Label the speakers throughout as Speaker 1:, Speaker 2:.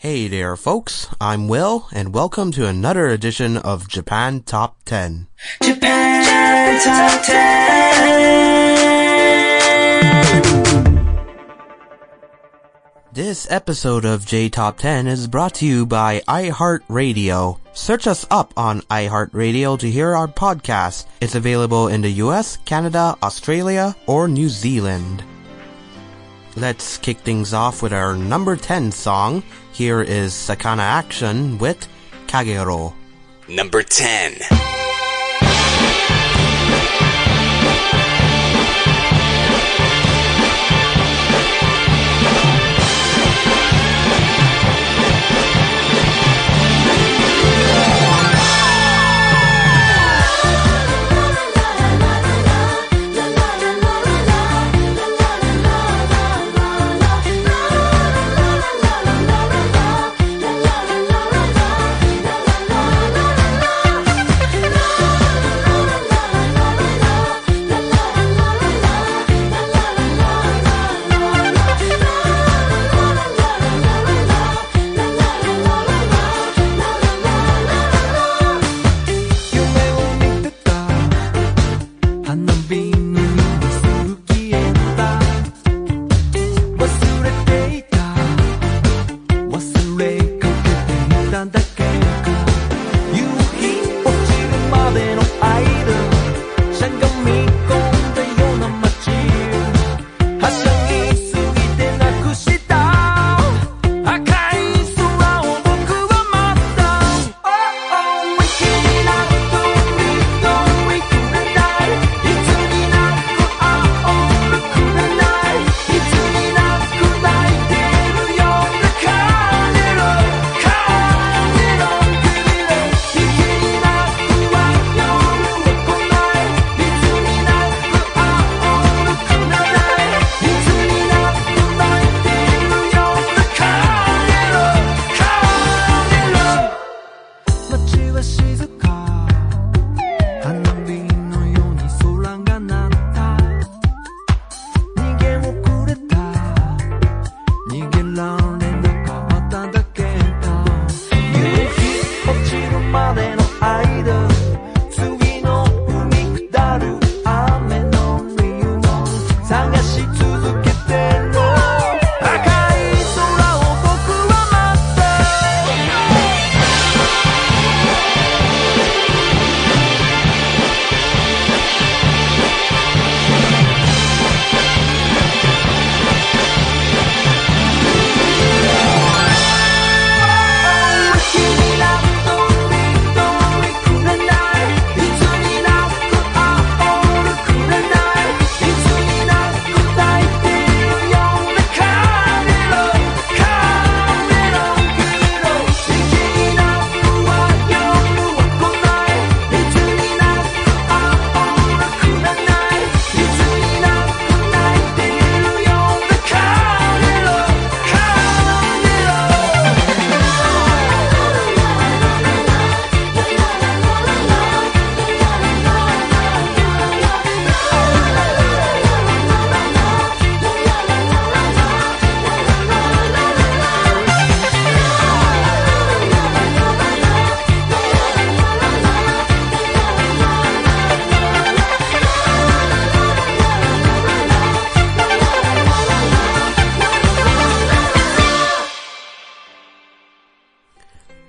Speaker 1: Hey there, folks. I'm Will, and welcome to another edition of Japan Top 10.
Speaker 2: Japan Top 10.
Speaker 1: This episode of J Top 10 is brought to you by iHeartRadio. Search us up on iHeartRadio to hear our podcast. It's available in the US, Canada, Australia, or New Zealand. Let's kick things off with our number 10 song. Here is Sakana Action with Kagero.
Speaker 3: Number 10.「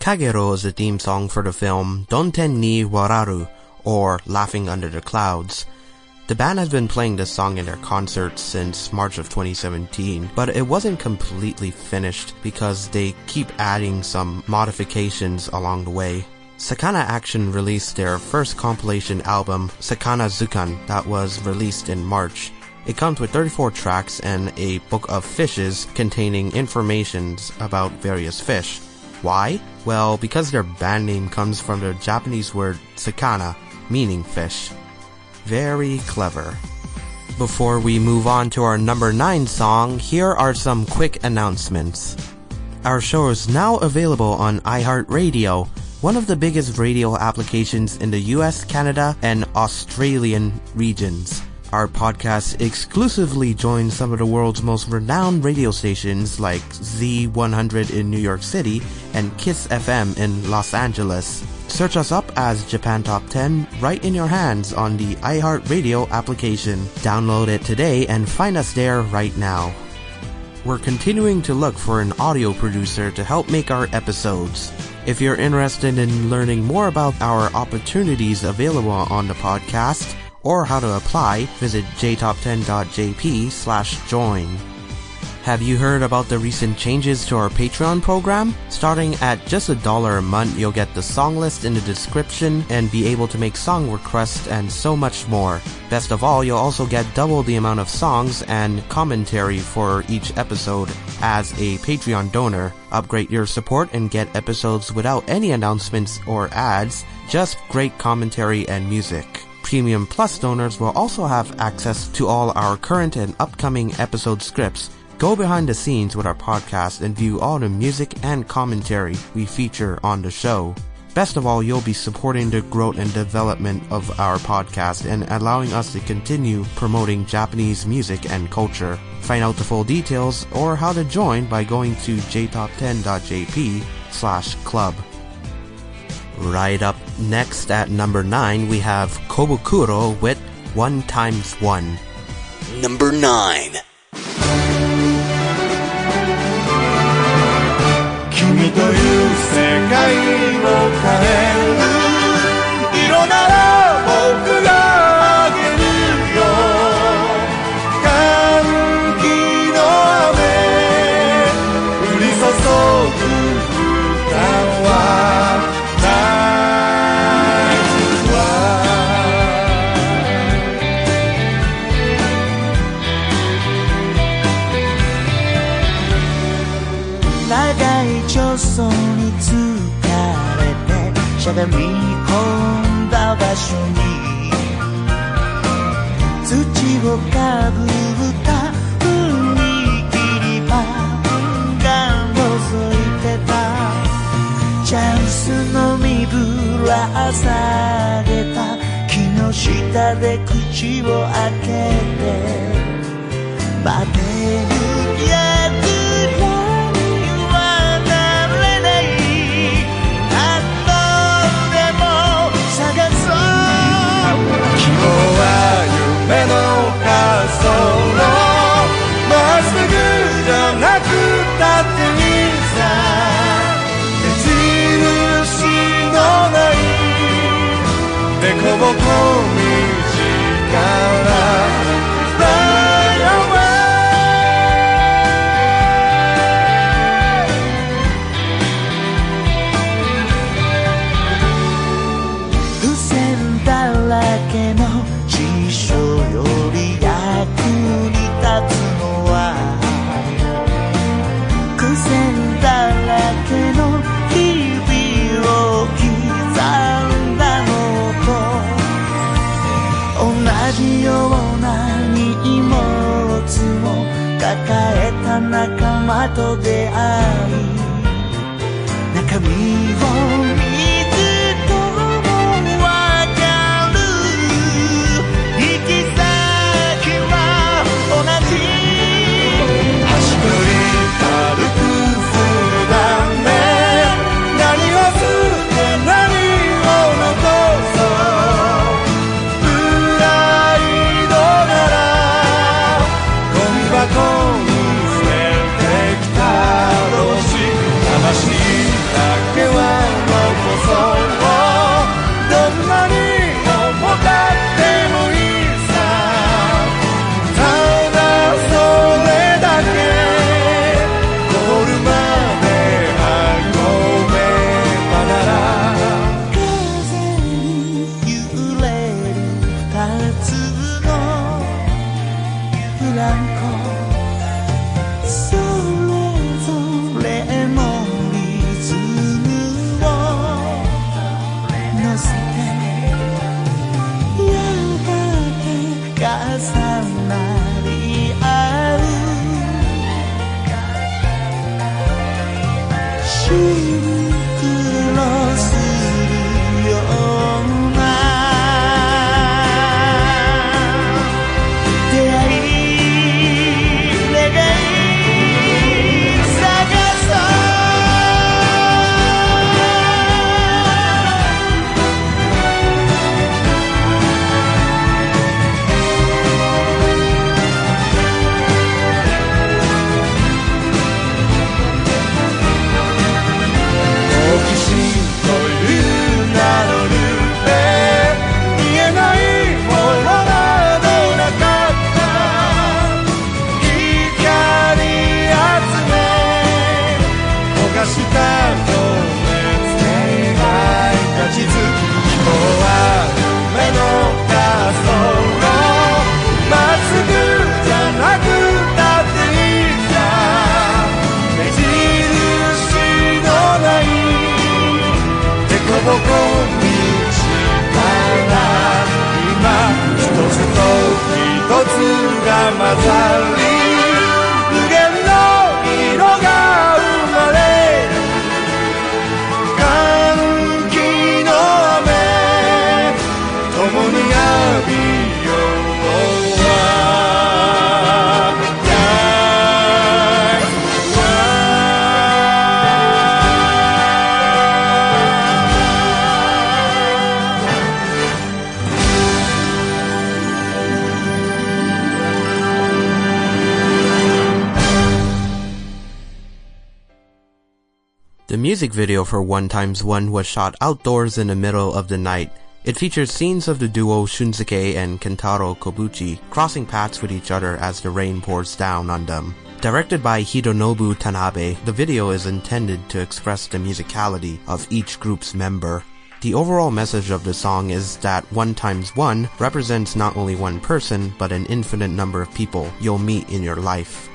Speaker 1: Kagero is the theme song for the film Donten ni Warau, or Laughing Under the Clouds. The band has been playing this song in their concerts since March of 2017, but it wasn't completely finished because they keep adding some modifications along the way. Sakana Action released their first compilation album, Sakana Zukan, that was released in March. It comes with 34 tracks and a book of fishes containing informations about various fish. Why? Well, because their band name comes from the Japanese word sakana, meaning fish. Very clever. Before we move on to our number 9 song, here are some quick announcements. Our show is now available on iHeartRadio, one of the biggest radio applications in the US, Canada, and Australian regions. Our podcast exclusively joins some of the world's most renowned radio stations like Z100 in New York City and Kiss FM in Los Angeles. Search us up as Japan Top 10 right in your hands on the iHeartRadio application. Download it today and find us there right now. We're continuing to look for an audio producer to help make our episodes. If you're interested in learning more about our opportunities available on the podcast or how to apply, visit jtop10.jp slash join. Have you heard about the recent changes to our Patreon program? Starting at just a dollar a month, you'll get the song list in the description and be able to make song requests and so much more. Best of all, you'll also get double the amount of songs and commentary for each episode as a Patreon donor. Upgrade your support and get episodes without any announcements or ads, just great commentary and music. Premium Plus donors will also have access to all our current and upcoming episode scripts. Go behind the scenes with our podcast and view all the music and commentary we feature on the show. Best of all, you'll be supporting the growth and development of our podcast and allowing us to continue promoting Japanese music and culture. Find out the full details or how to join by going to jtop10.jp slash club. Right up next at number 9, we have Kobukuro with 1 times 1.
Speaker 3: Number 9.
Speaker 4: 君という世界を変える
Speaker 2: 長い助走に疲れてしゃがみ込んだ場所に。土をかぶった踏切板が覗いてた。チャンスのみぶら下げた。木の下で口を開けて待てる
Speaker 4: たっていいさ目印のない凸凹道から
Speaker 5: zapato de
Speaker 4: ahí. Music video for One Times One was shot outdoors in the middle of the night. It features scenes of the duo Shunsuke and Kentaro Kobuchi crossing paths with each other as the rain pours down on them. Directed by Hironobu Tanabe, the video is intended to express the musicality of each group's member. The overall message of the song is that one times one represents not only one person, but an infinite number of people you'll meet in your life.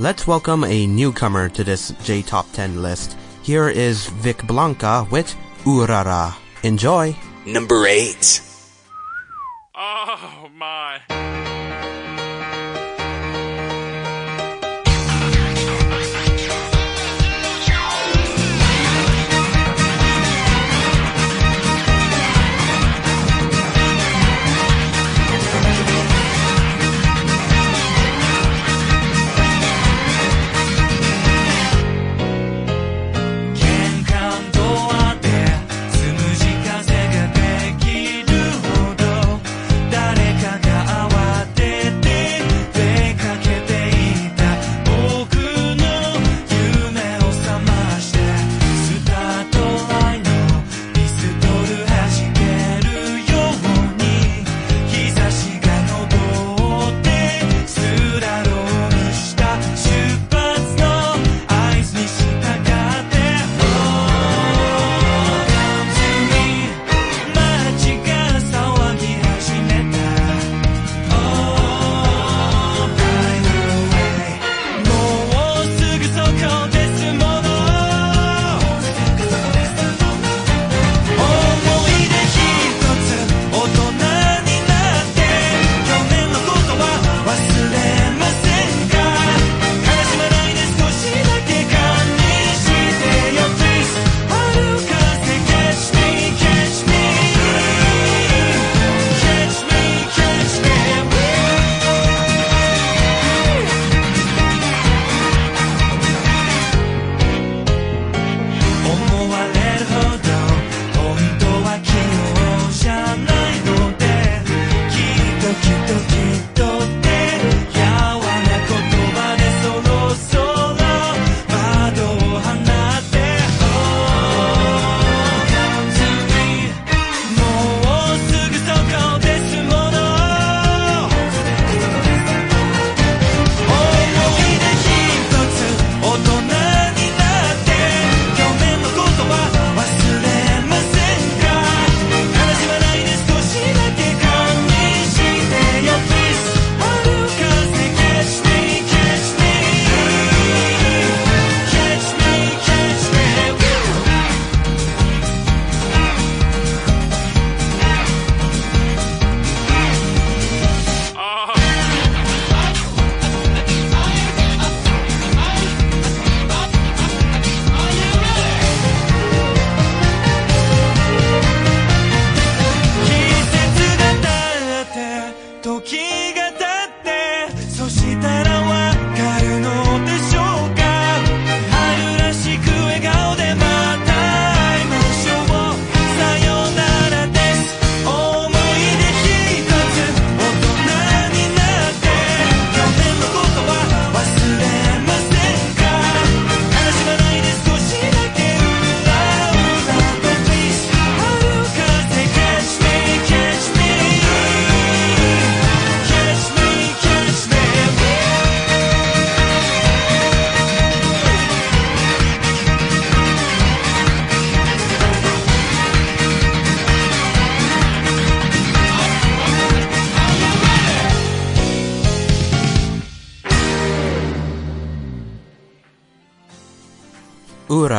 Speaker 4: Let's welcome a newcomer to this J Top 10 list. Here is Vickeblanka with Urara. Enjoy!
Speaker 6: Number 8.
Speaker 7: Oh my.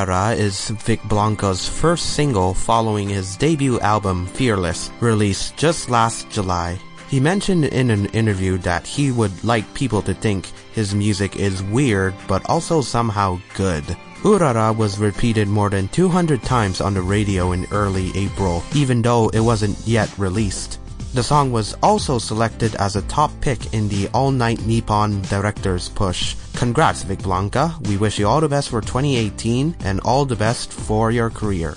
Speaker 1: Is Vickeblanka's first single following his debut album Fearless, released just last July. He mentioned in an interview that he would like people to think his music is weird but also somehow good. Urara was repeated more than 200 times on the radio in early April, even though it wasn't yet released. The song was also selected as a top pick in the All Night Nippon Director's Push. Congrats, Vickeblanka. We wish you all the best for 2018 and all the best for your career.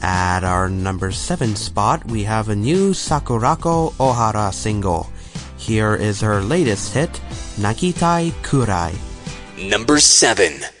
Speaker 1: At our number 7 spot, we have a new Sakurako Ohara single. Here is her latest hit, Nakitai Kurai.
Speaker 3: Number 7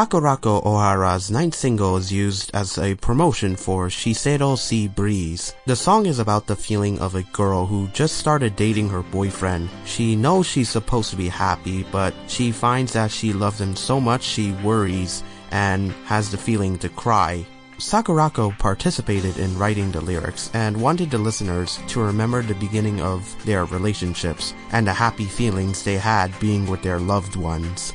Speaker 1: Sakurako Ohara's ninth single is used as a promotion for Shiseido Sea Breeze. The song is about the feeling of a girl who just started dating her boyfriend. She knows she's supposed to be happy, but she finds that she loves him so much she worries and has the feeling to cry. Sakurako participated in writing the lyrics and wanted the listeners to remember the beginning of their relationships and the happy feelings they had being with their loved ones.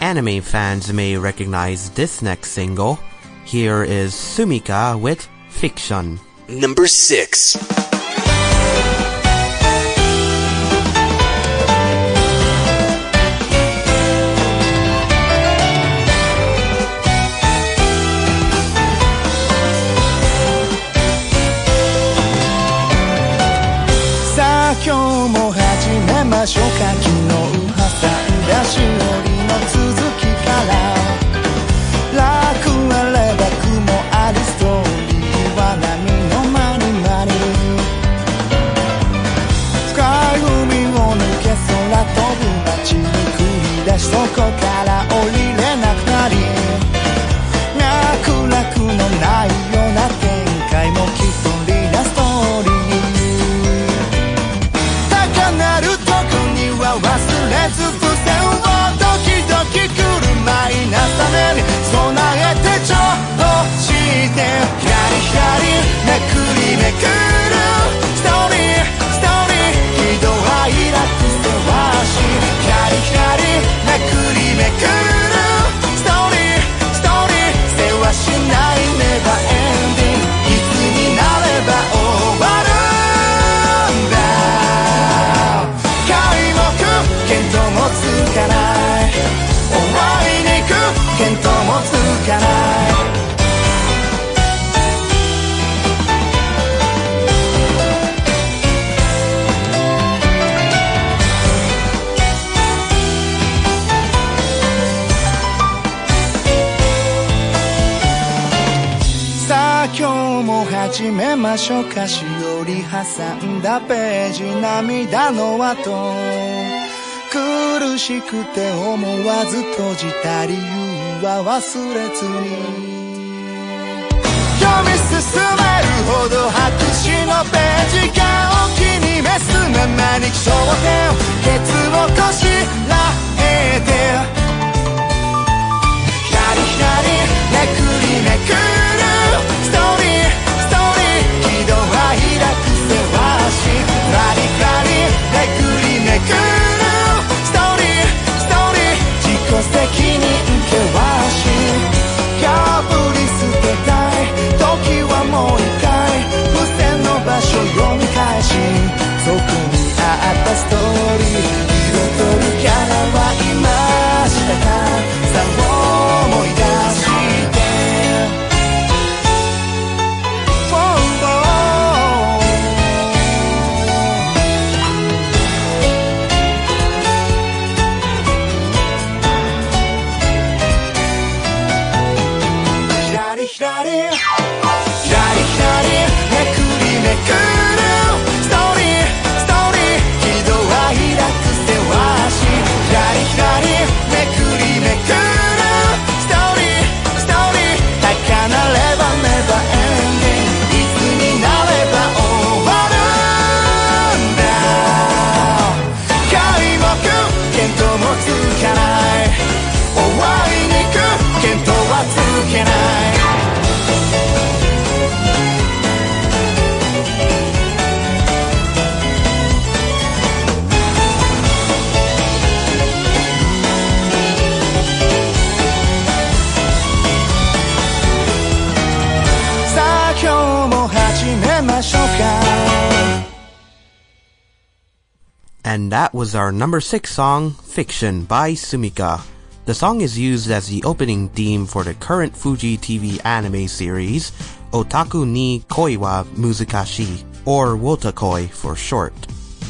Speaker 1: Anime fans may recognize this next single. Here is Sumika with Fiction.
Speaker 3: Number 6.
Speaker 4: さあ今日も始めましょうか 光めくりめくる始めましょうかしおり挟んだページ涙の跡苦しくて思わず閉じた理由は忘れずに。読み進めるほど白紙のページがお気に召すままに焦点ケツをこしにあ しょうか
Speaker 1: And that was our number 6 song, Fiction by Sumika. The song is used as the opening theme for the current Fuji TV anime series, Otaku ni Koi wa Muzikashi, or Wotakoi for short.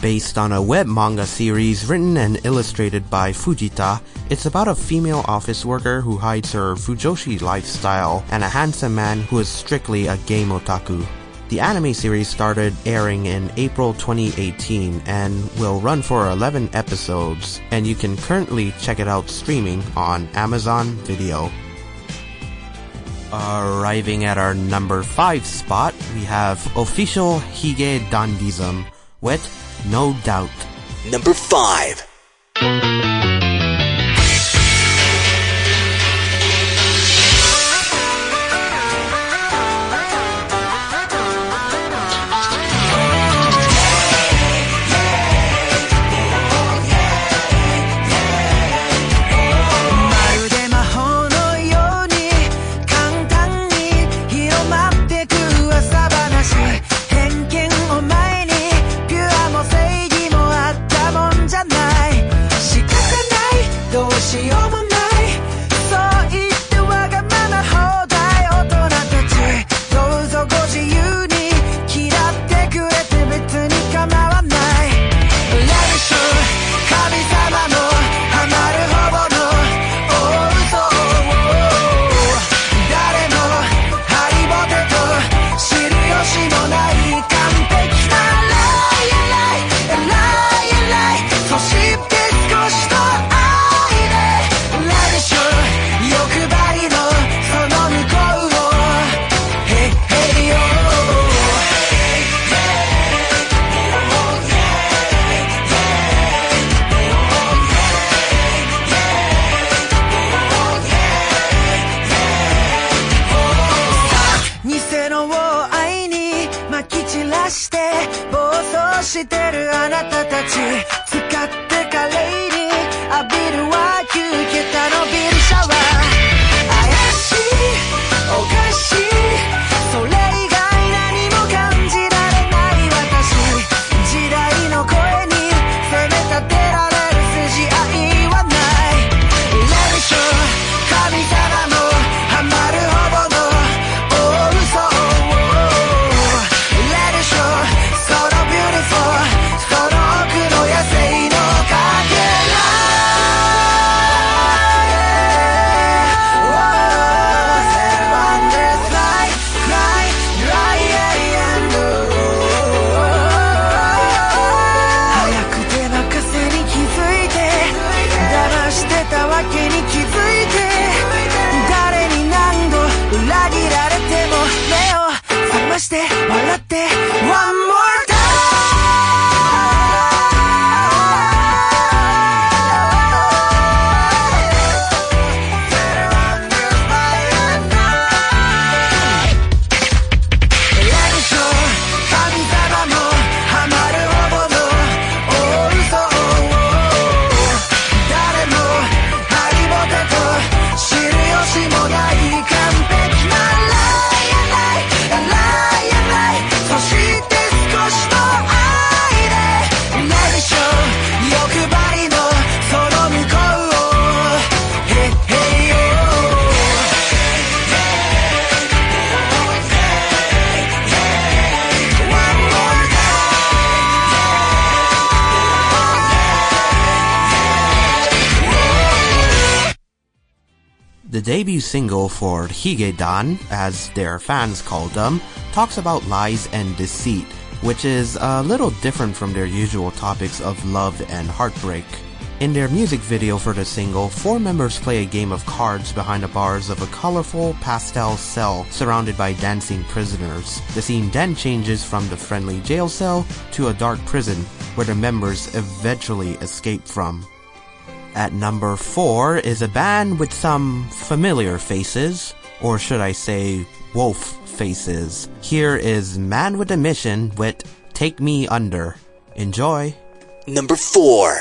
Speaker 1: Based on a web manga series written and illustrated by Fujita, it's about a female office worker who hides her Fujoshi lifestyle and a handsome man who is strictly a game otaku. The anime series started airing in April 2018 and will run for 11 episodes, and you can currently check it out streaming on Amazon Video. Arriving at our number 5 spot, we have Official Hige Dandism with No Doubt.
Speaker 8: Number 5
Speaker 1: debut single for Higedan, as their fans call them, talks about lies and deceit, which is a little different from their usual topics of love and heartbreak. In their music video for the single, four members play a game of cards behind the bars of a colorful pastel cell surrounded by dancing prisoners. The scene then changes from the friendly jail cell to a dark prison where the members eventually escape from. At number four is a band with some familiar faces, or should I say, wolf faces. Here is Man with a Mission with Take Me Under. Enjoy.
Speaker 8: Number
Speaker 9: four.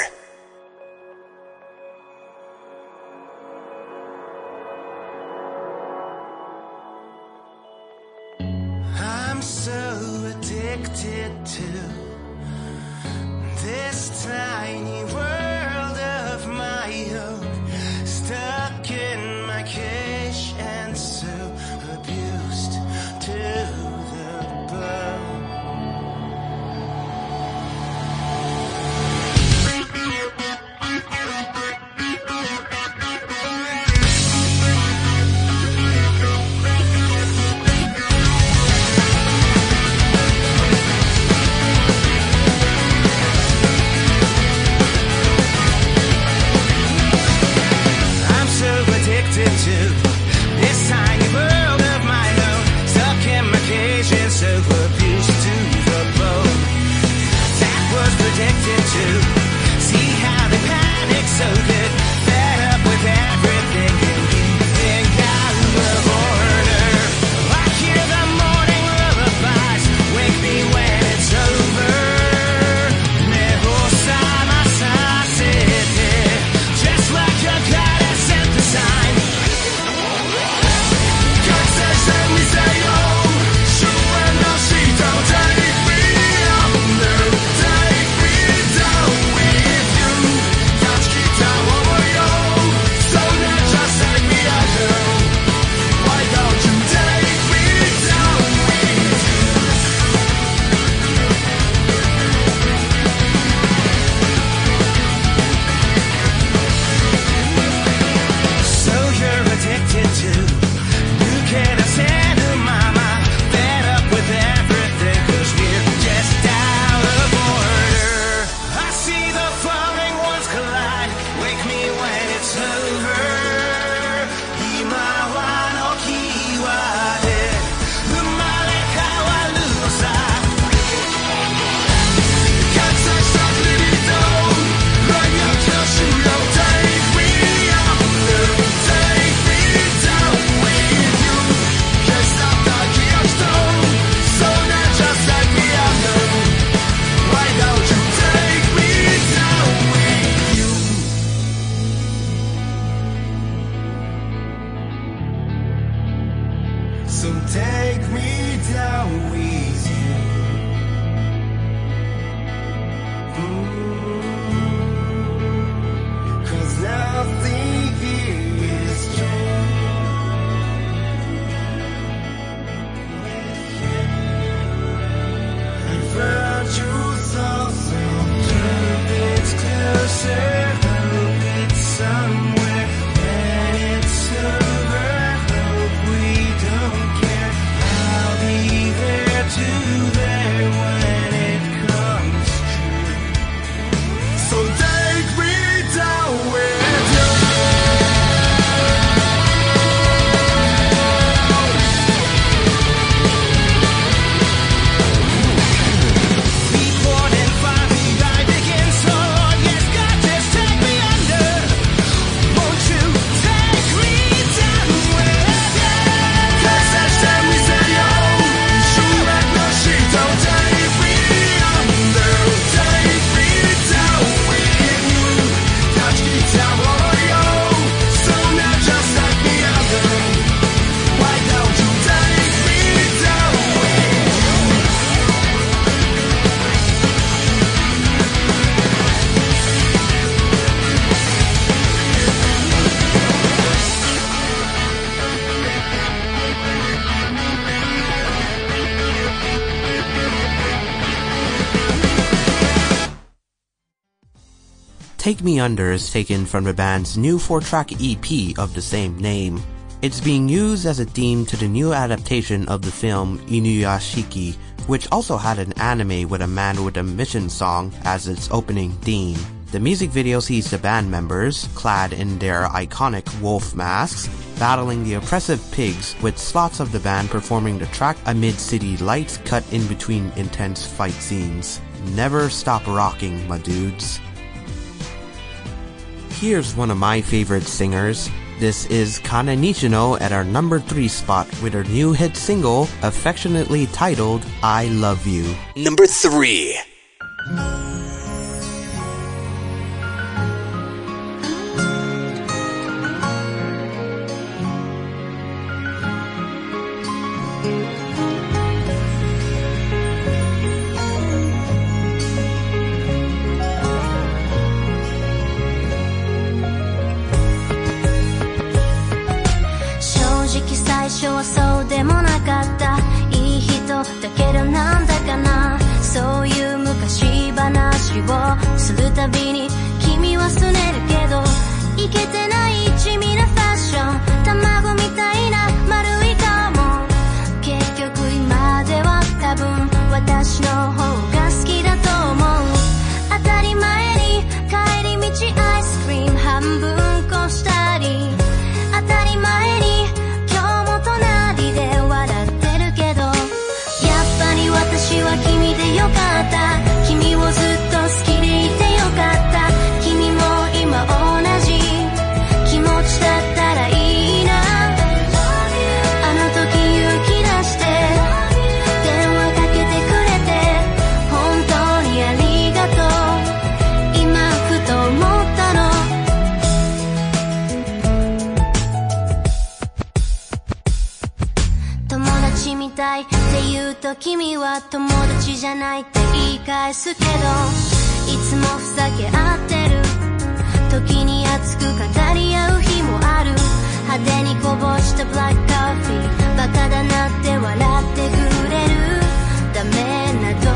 Speaker 1: Take Me Under is taken from the band's new four-track EP of the same name. It's being used as a theme to the new adaptation of the film Inuyashiki, which also had an anime with a man with a mission song as its opening theme. The music video sees the band members, clad in their iconic wolf masks, battling the oppressive pigs with slots of the band performing the track amid city lights cut in between intense fight scenes. Never stop rocking, my dudes. Here's one of my favorite singers. This is Kana Nishino at our number 3 spot with her new hit single, affectionately titled I Love You.
Speaker 3: Number 3.
Speaker 10: 初はそうでもなかった。いい人だけどなんだかな。そういう昔話をするたびに君はすねるけどいけてない地味なファッション。君は友達じゃないって言い返すけどいつもふざけ合ってる。時に熱く語り合う日もある。派手にこぼしたブラックコーヒーバカだなって笑ってくれる。ダメな時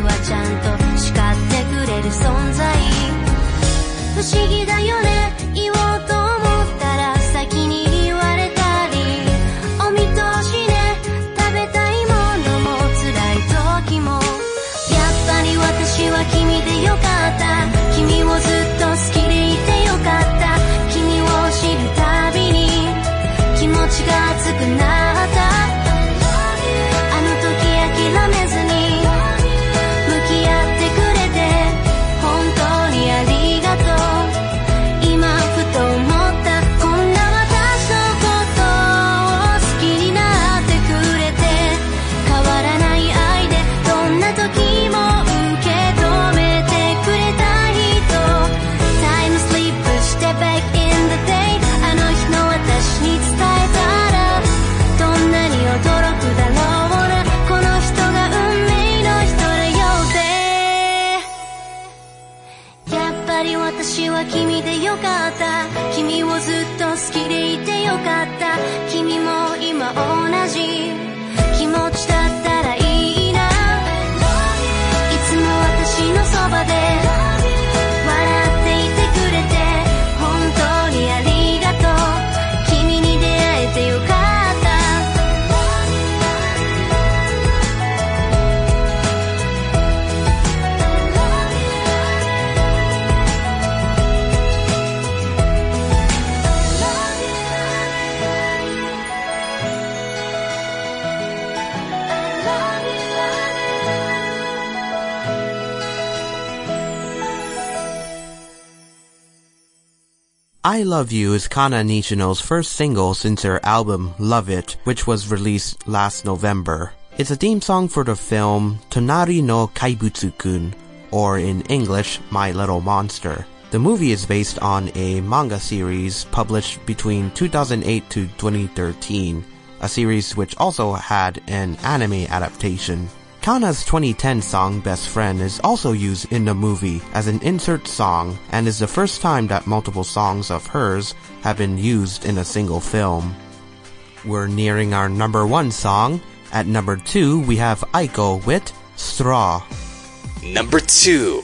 Speaker 10: はちゃんと叱ってくれる存在。不思議だよね言おうと
Speaker 1: I Love You is Kana Nishino's first single since her album Love It, which was released last November. It's a theme song for the film Tonari no Kaibutsu-kun, or in English, My Little Monster. The movie is based on a manga series published between 2008 to 2013, a series which also had an anime adaptation. Kana's 2010 song Best Friend is also used in the movie as an insert song and is the first time that multiple songs of hers have been used in a single film. We're nearing our number one song. At number two, we have Aiko with Straw.
Speaker 3: Number 2.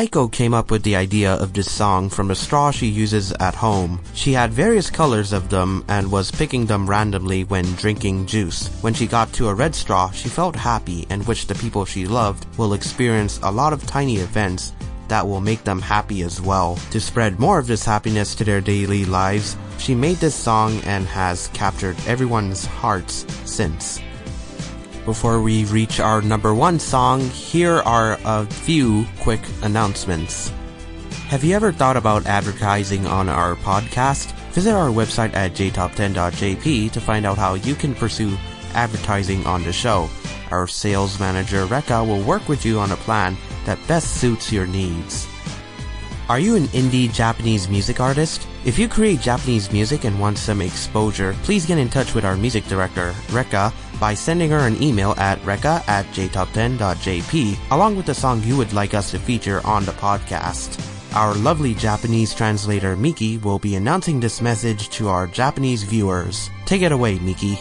Speaker 1: Aiko came up with the idea of this song from a straw she uses at home. She had various colors of them and was picking them randomly when drinking juice. When she got to a red straw, she felt happy and wished the people she loved will experience a lot of tiny events that will make them happy as well. To spread more of this happiness to their daily lives, she made this song and has captured everyone's hearts since. Before we reach our number one song, here are a few quick announcements. Have you ever thought about advertising on our podcast? Visit our website at jtop10.jp to find out how you can pursue advertising on the show. Our sales manager Rekka will work with you on a plan that best suits your needs. Are you an indie Japanese music artist? If you create Japanese music and want some exposure, please get in touch with our music director, Rekka, by sending her an email at reka at jtop10.jp along with the song you would like us to feature on the podcast. Our lovely Japanese translator Miki will be announcing this message to our Japanese viewers. Take it away, Miki.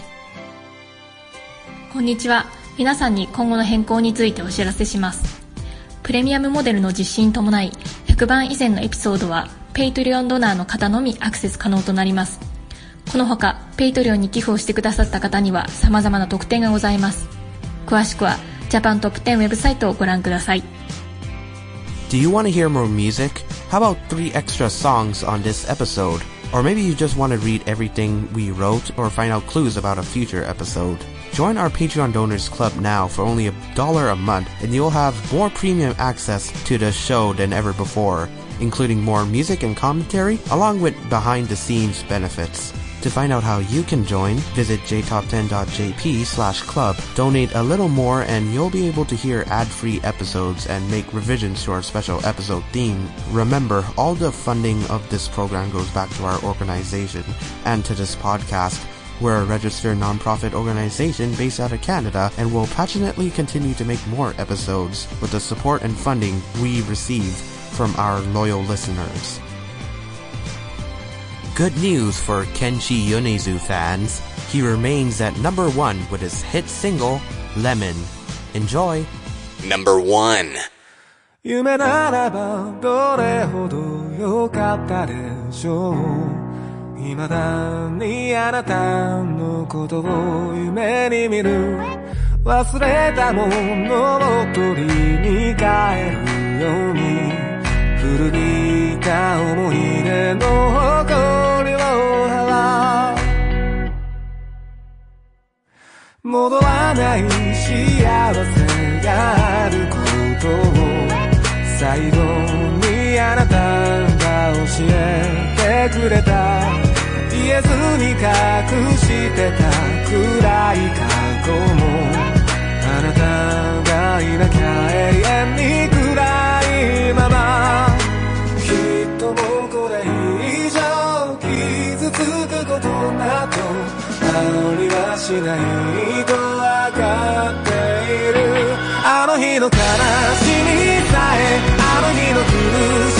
Speaker 11: こんにちは。皆さんに今後の変更についてお知らせします。プレミアムモデルの実施に伴い、100番以前のエピソードは、ペイトリオンドナーの方のみアクセス可能となります。このほか、ペイトリオンに寄付をしてくださった方には様々な特典がございます。詳しくは、ジャパントップ10ウェブサイトをご覧ください。
Speaker 1: Do you want to hear more music? How about three extra songs on this episode? Or maybe you just want to read everything we wrote or find out clues about a future episode. Join our Patreon Donors Club now for only a dollar a month and you'll have more premium access to the show than ever before, including more music and commentary along with behind the scenes benefits. To find out how you can join, visit jtop10.jp slash club. Donate a little more and you'll be able to hear ad-free episodes and make revisions to our special episode theme. Remember, all the funding of this program goes back to our organization and to this podcast. We're a registered nonprofit organization based out of Canada and will passionately continue to make more episodes with the support and funding we receive from our loyal listeners. Good news for Kenshi Yonezu fans. He remains at number one with his hit single, Lemon. Enjoy!
Speaker 6: Number 1.
Speaker 12: 夢ならばどれほど良かったでしょう未だにあなたのことを夢に見る忘れたものを取りに帰るように古び た思い出の誇りを払う戻らない幸せがあることを最後にあなたが教えてくれた。言えずに隠してた暗い過去も。あなたしないとわかっている。あの日の悲しみさえあの日の苦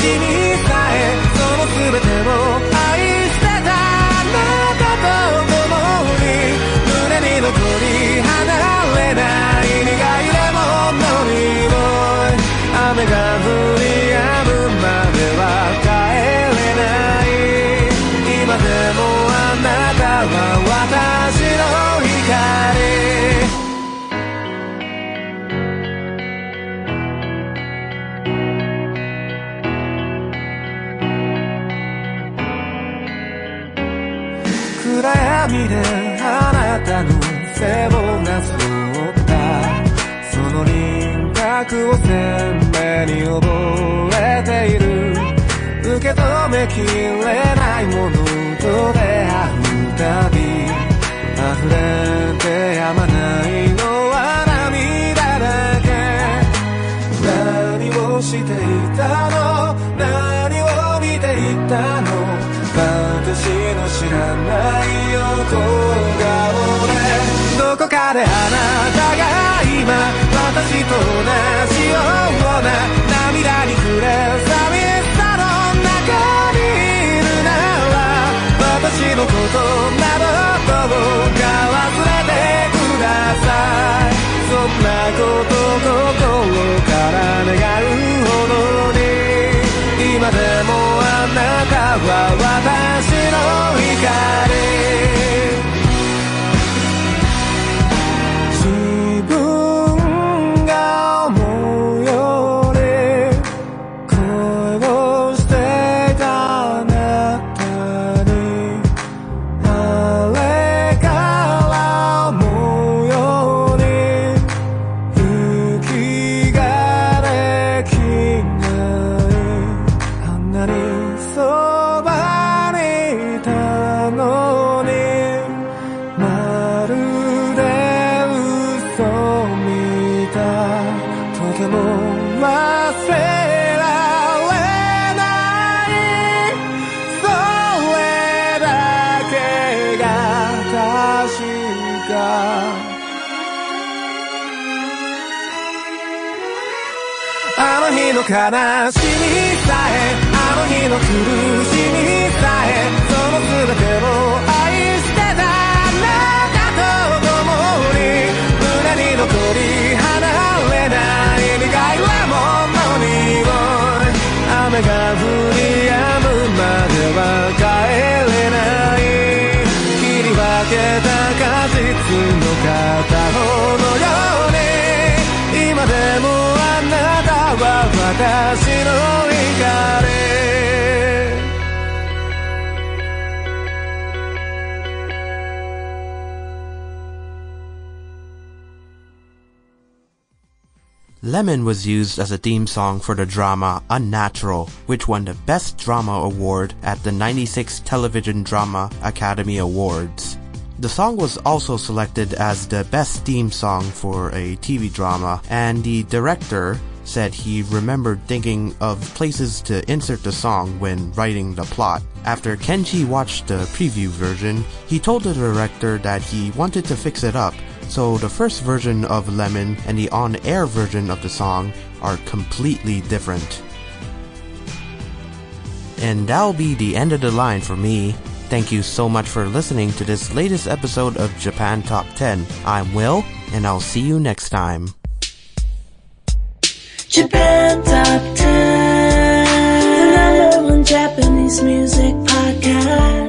Speaker 12: しみさえその全てを輪郭を鮮明に覚えている受け止めきれないものと出会うたび溢れてやまないのは涙だけ何をしていたの何を見ていたの私の知らない横顔でどこかであなたが今私と同じような涙に触れしみさえあの日の狂い 私の怒り
Speaker 1: Lemon was used as a theme song for the drama Unnatural, which won the Best Drama Award at the 96 Television Drama Academy Awards. The song was also selected as the best theme song for a TV drama, and the director said he remembered thinking of places to insert the song when writing the plot. After Kenji watched the preview version, he told the director that he wanted to fix it up, so the first version of Lemon and the on-air version of the song are completely different. And that'll be the end of the line for me. Thank you so much for listening to this latest episode of Japan Top 10. I'm Will, and I'll see you next time.
Speaker 13: Japan Top 10, the number one Japanese music podcast.